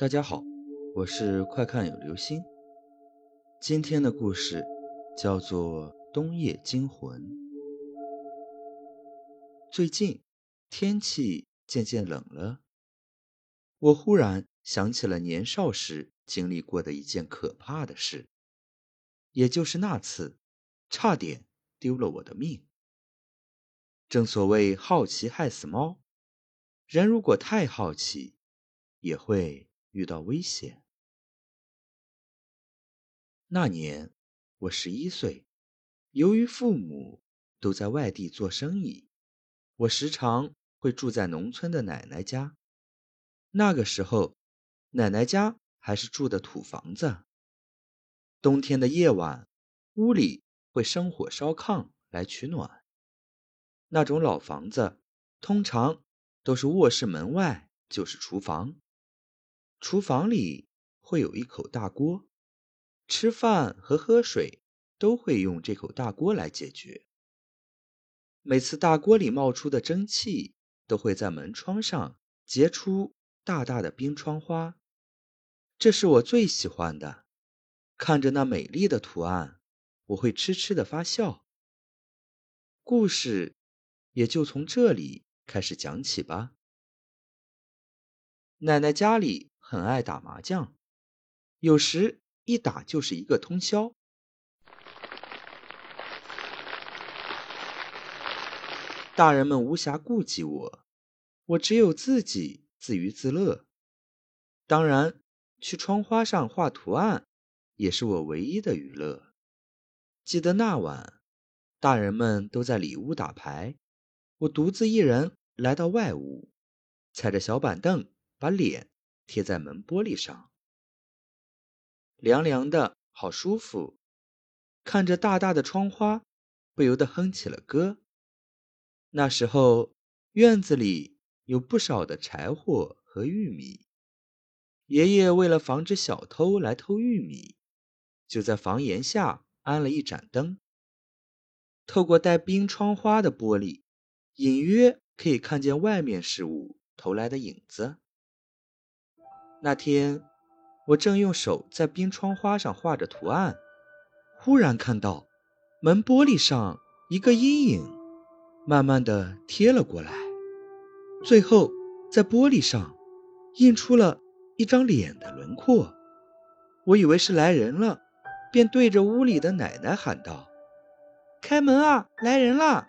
大家好，我是快看有流星。今天的故事叫做《冬夜惊魂》。最近天气渐渐冷了，我忽然想起了年少时经历过的一件可怕的事，也就是那次差点丢了我的命。正所谓好奇害死猫，人如果太好奇，也会。遇到危险。那年我十一岁，由于父母都在外地做生意，我时常会住在农村的奶奶家。那个时候，奶奶家还是住的土房子。冬天的夜晚，屋里会生火烧炕来取暖。那种老房子，通常都是卧室门外就是厨房。厨房里会有一口大锅，吃饭和喝水都会用这口大锅来解决。每次大锅里冒出的蒸汽都会在门窗上结出大大的冰窗花，这是我最喜欢的。看着那美丽的图案，我会痴痴的发笑。故事也就从这里开始讲起吧。奶奶家里。很爱打麻将，有时一打就是一个通宵。大人们无暇顾及我，我只有自己自娱自乐。当然，去窗花上画图案也是我唯一的娱乐。记得那晚，大人们都在里屋打牌，我独自一人来到外屋，踩着小板凳，把脸。贴在门玻璃上，凉凉的，好舒服。看着大大的窗花，不由得哼起了歌。那时候院子里有不少的柴火和玉米，爷爷为了防止小偷来偷玉米，就在房檐下安了一盏灯。透过带冰窗花的玻璃，隐约可以看见外面事物投来的影子。那天，我正用手在冰窗花上画着图案，忽然看到门玻璃上一个阴影，慢慢的贴了过来，最后在玻璃上印出了一张脸的轮廓。我以为是来人了，便对着屋里的奶奶喊道：“开门啊，来人啦！”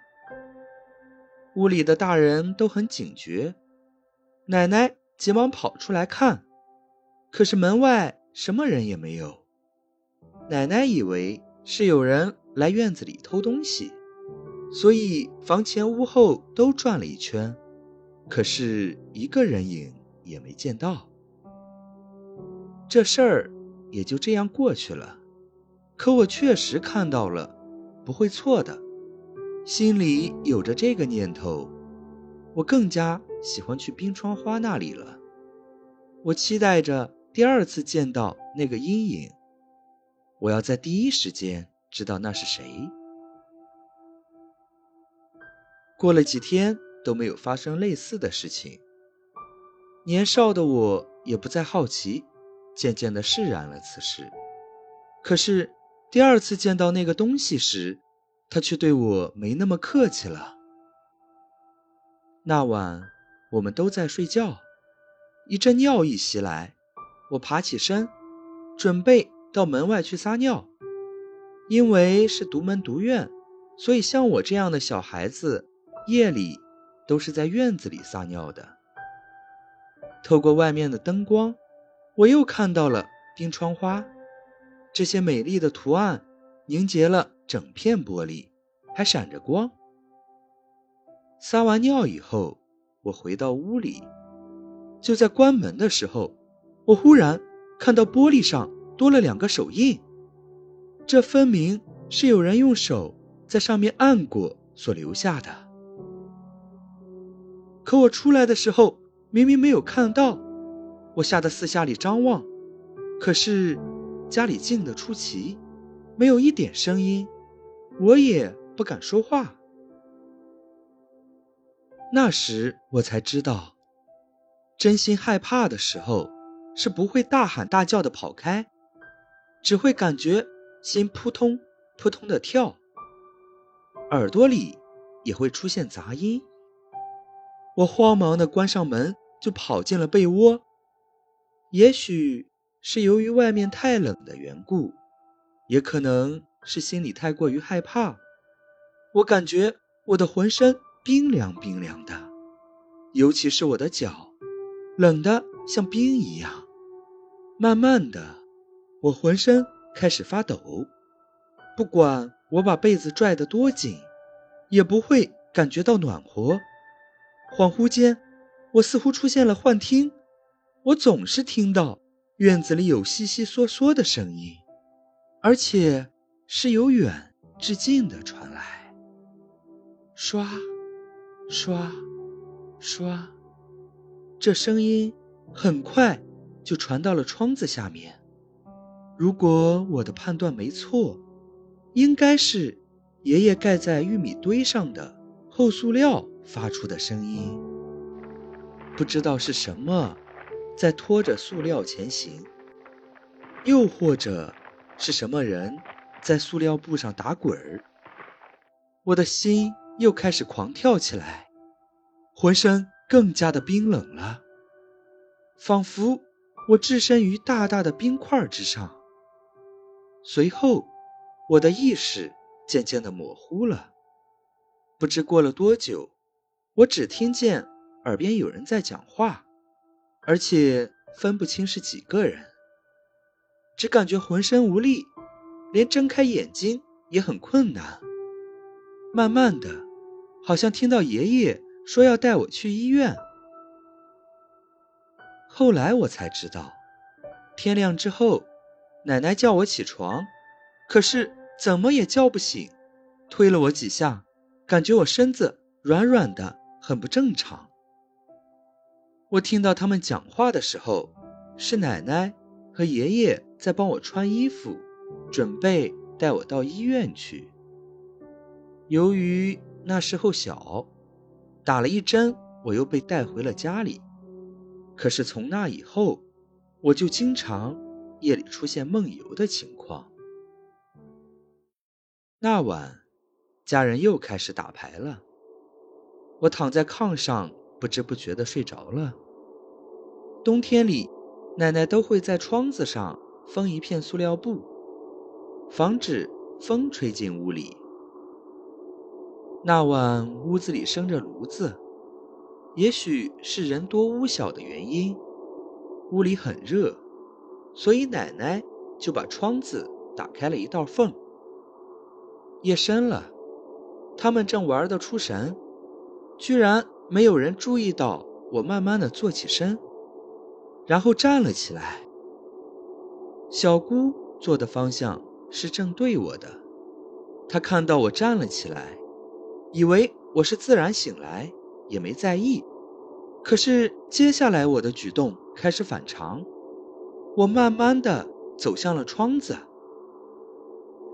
屋里的大人都很警觉，奶奶急忙跑出来看。可是门外什么人也没有，奶奶以为是有人来院子里偷东西，所以房前屋后都转了一圈，可是一个人影也没见到。这事儿也就这样过去了。可我确实看到了，不会错的。心里有着这个念头，我更加喜欢去冰窗花那里了。我期待着。第二次见到那个阴影，我要在第一时间知道那是谁。过了几天都没有发生类似的事情，年少的我也不再好奇，渐渐的释然了此事。可是第二次见到那个东西时，他却对我没那么客气了。那晚我们都在睡觉，一阵尿意袭来。我爬起身，准备到门外去撒尿。因为是独门独院，所以像我这样的小孩子，夜里都是在院子里撒尿的。透过外面的灯光，我又看到了冰窗花，这些美丽的图案凝结了整片玻璃，还闪着光。撒完尿以后，我回到屋里，就在关门的时候。我忽然看到玻璃上多了两个手印，这分明是有人用手在上面按过所留下的。可我出来的时候明明没有看到，我吓得四下里张望，可是家里静得出奇，没有一点声音，我也不敢说话。那时我才知道，真心害怕的时候。是不会大喊大叫的跑开，只会感觉心扑通扑通的跳，耳朵里也会出现杂音。我慌忙的关上门，就跑进了被窝。也许是由于外面太冷的缘故，也可能是心里太过于害怕，我感觉我的浑身冰凉冰凉的，尤其是我的脚，冷的像冰一样。慢慢的，我浑身开始发抖，不管我把被子拽得多紧，也不会感觉到暖和。恍惚间，我似乎出现了幻听，我总是听到院子里有悉悉嗦嗦的声音，而且是由远至近的传来。刷，刷，刷，这声音很快。就传到了窗子下面。如果我的判断没错，应该是爷爷盖在玉米堆上的厚塑料发出的声音。不知道是什么在拖着塑料前行，又或者是什么人在塑料布上打滚儿。我的心又开始狂跳起来，浑身更加的冰冷了，仿佛……我置身于大大的冰块之上。随后，我的意识渐渐的模糊了。不知过了多久，我只听见耳边有人在讲话，而且分不清是几个人。只感觉浑身无力，连睁开眼睛也很困难。慢慢的，好像听到爷爷说要带我去医院。后来我才知道，天亮之后，奶奶叫我起床，可是怎么也叫不醒，推了我几下，感觉我身子软软的，很不正常。我听到他们讲话的时候，是奶奶和爷爷在帮我穿衣服，准备带我到医院去。由于那时候小，打了一针，我又被带回了家里。可是从那以后，我就经常夜里出现梦游的情况。那晚，家人又开始打牌了。我躺在炕上，不知不觉地睡着了。冬天里，奶奶都会在窗子上封一片塑料布，防止风吹进屋里。那晚，屋子里生着炉子。也许是人多屋小的原因，屋里很热，所以奶奶就把窗子打开了一道缝。夜深了，他们正玩得出神，居然没有人注意到我慢慢的坐起身，然后站了起来。小姑坐的方向是正对我的，她看到我站了起来，以为我是自然醒来。也没在意，可是接下来我的举动开始反常，我慢慢的走向了窗子，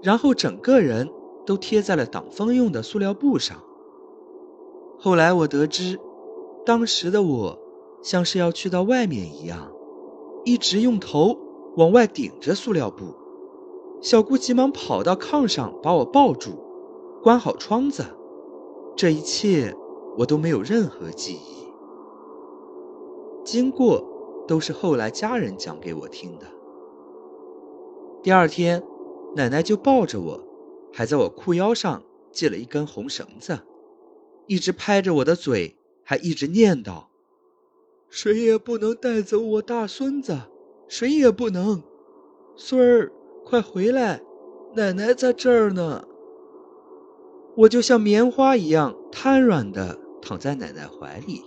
然后整个人都贴在了挡风用的塑料布上。后来我得知，当时的我像是要去到外面一样，一直用头往外顶着塑料布。小姑急忙跑到炕上把我抱住，关好窗子。这一切。我都没有任何记忆，经过都是后来家人讲给我听的。第二天，奶奶就抱着我，还在我裤腰上系了一根红绳子，一直拍着我的嘴，还一直念叨：“谁也不能带走我大孙子，谁也不能，孙儿，快回来，奶奶在这儿呢。”我就像棉花一样瘫软的。躺在奶奶怀里，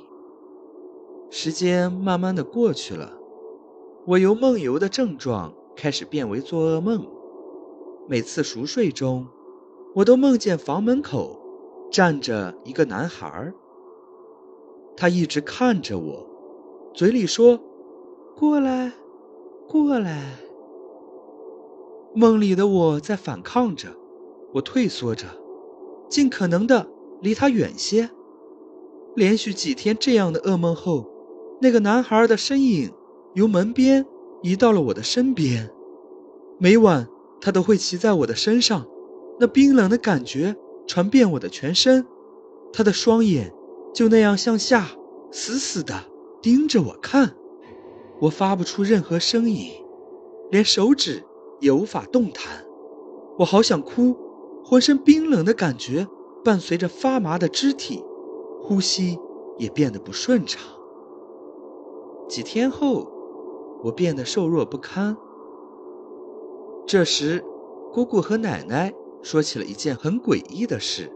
时间慢慢的过去了，我由梦游的症状开始变为做噩梦。每次熟睡中，我都梦见房门口站着一个男孩，他一直看着我，嘴里说：“过来，过来。”梦里的我在反抗着，我退缩着，尽可能的离他远些。连续几天这样的噩梦后，那个男孩的身影由门边移到了我的身边。每晚，他都会骑在我的身上，那冰冷的感觉传遍我的全身。他的双眼就那样向下，死死的盯着我看。我发不出任何声音，连手指也无法动弹。我好想哭，浑身冰冷的感觉伴随着发麻的肢体，呼吸也变得不顺畅。几天后，我变得瘦弱不堪。这时，姑姑和奶奶说起了一件很诡异的事。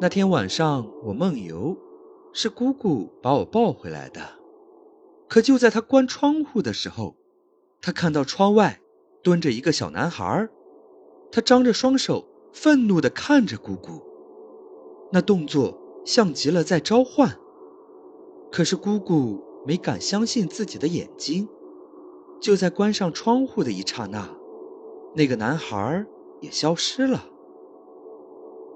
那天晚上我梦游，是姑姑把我抱回来的。可就在她关窗户的时候，她看到窗外蹲着一个小男孩儿，他张着双手，愤怒地看着姑姑，那动作像极了在召唤。可是姑姑没敢相信自己的眼睛。就在关上窗户的一刹那。那个男孩也消失了，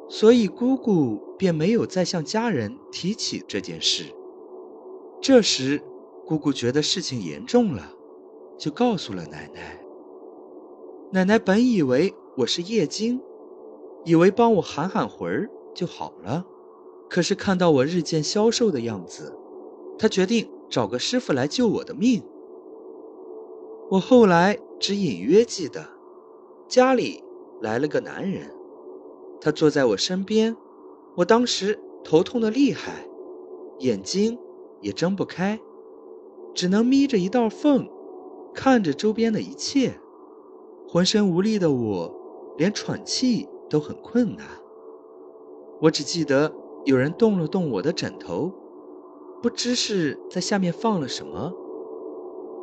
所以姑姑便没有再向家人提起这件事。这时，姑姑觉得事情严重了，就告诉了奶奶。奶奶本以为我是夜惊，以为帮我喊喊魂儿就好了，可是看到我日渐消瘦的样子，他决定找个师傅来救我的命。我后来只隐约记得。家里来了个男人，他坐在我身边，我当时头痛的厉害，眼睛也睁不开，只能眯着一道缝，看着周边的一切。浑身无力的我，连喘气都很困难。我只记得有人动了动我的枕头，不知是在下面放了什么，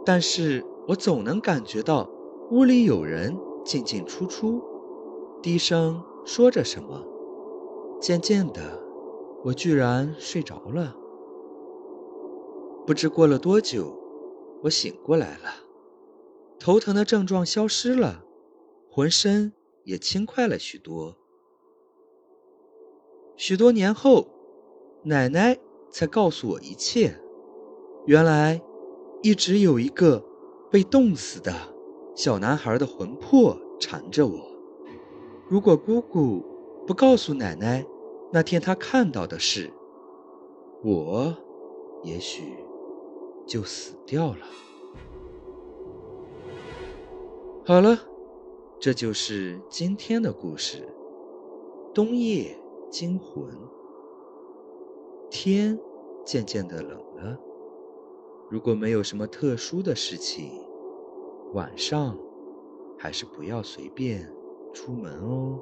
但是我总能感觉到屋里有人。进进出出，低声说着什么。渐渐的，我居然睡着了。不知过了多久，我醒过来了，头疼的症状消失了，浑身也轻快了许多。许多年后，奶奶才告诉我一切。原来，一直有一个被冻死的。小男孩的魂魄缠着我。如果姑姑不告诉奶奶那天她看到的事，我也许就死掉了。好了，这就是今天的故事。冬夜惊魂，天渐渐的冷了。如果没有什么特殊的事情。晚上，还是不要随便出门哦。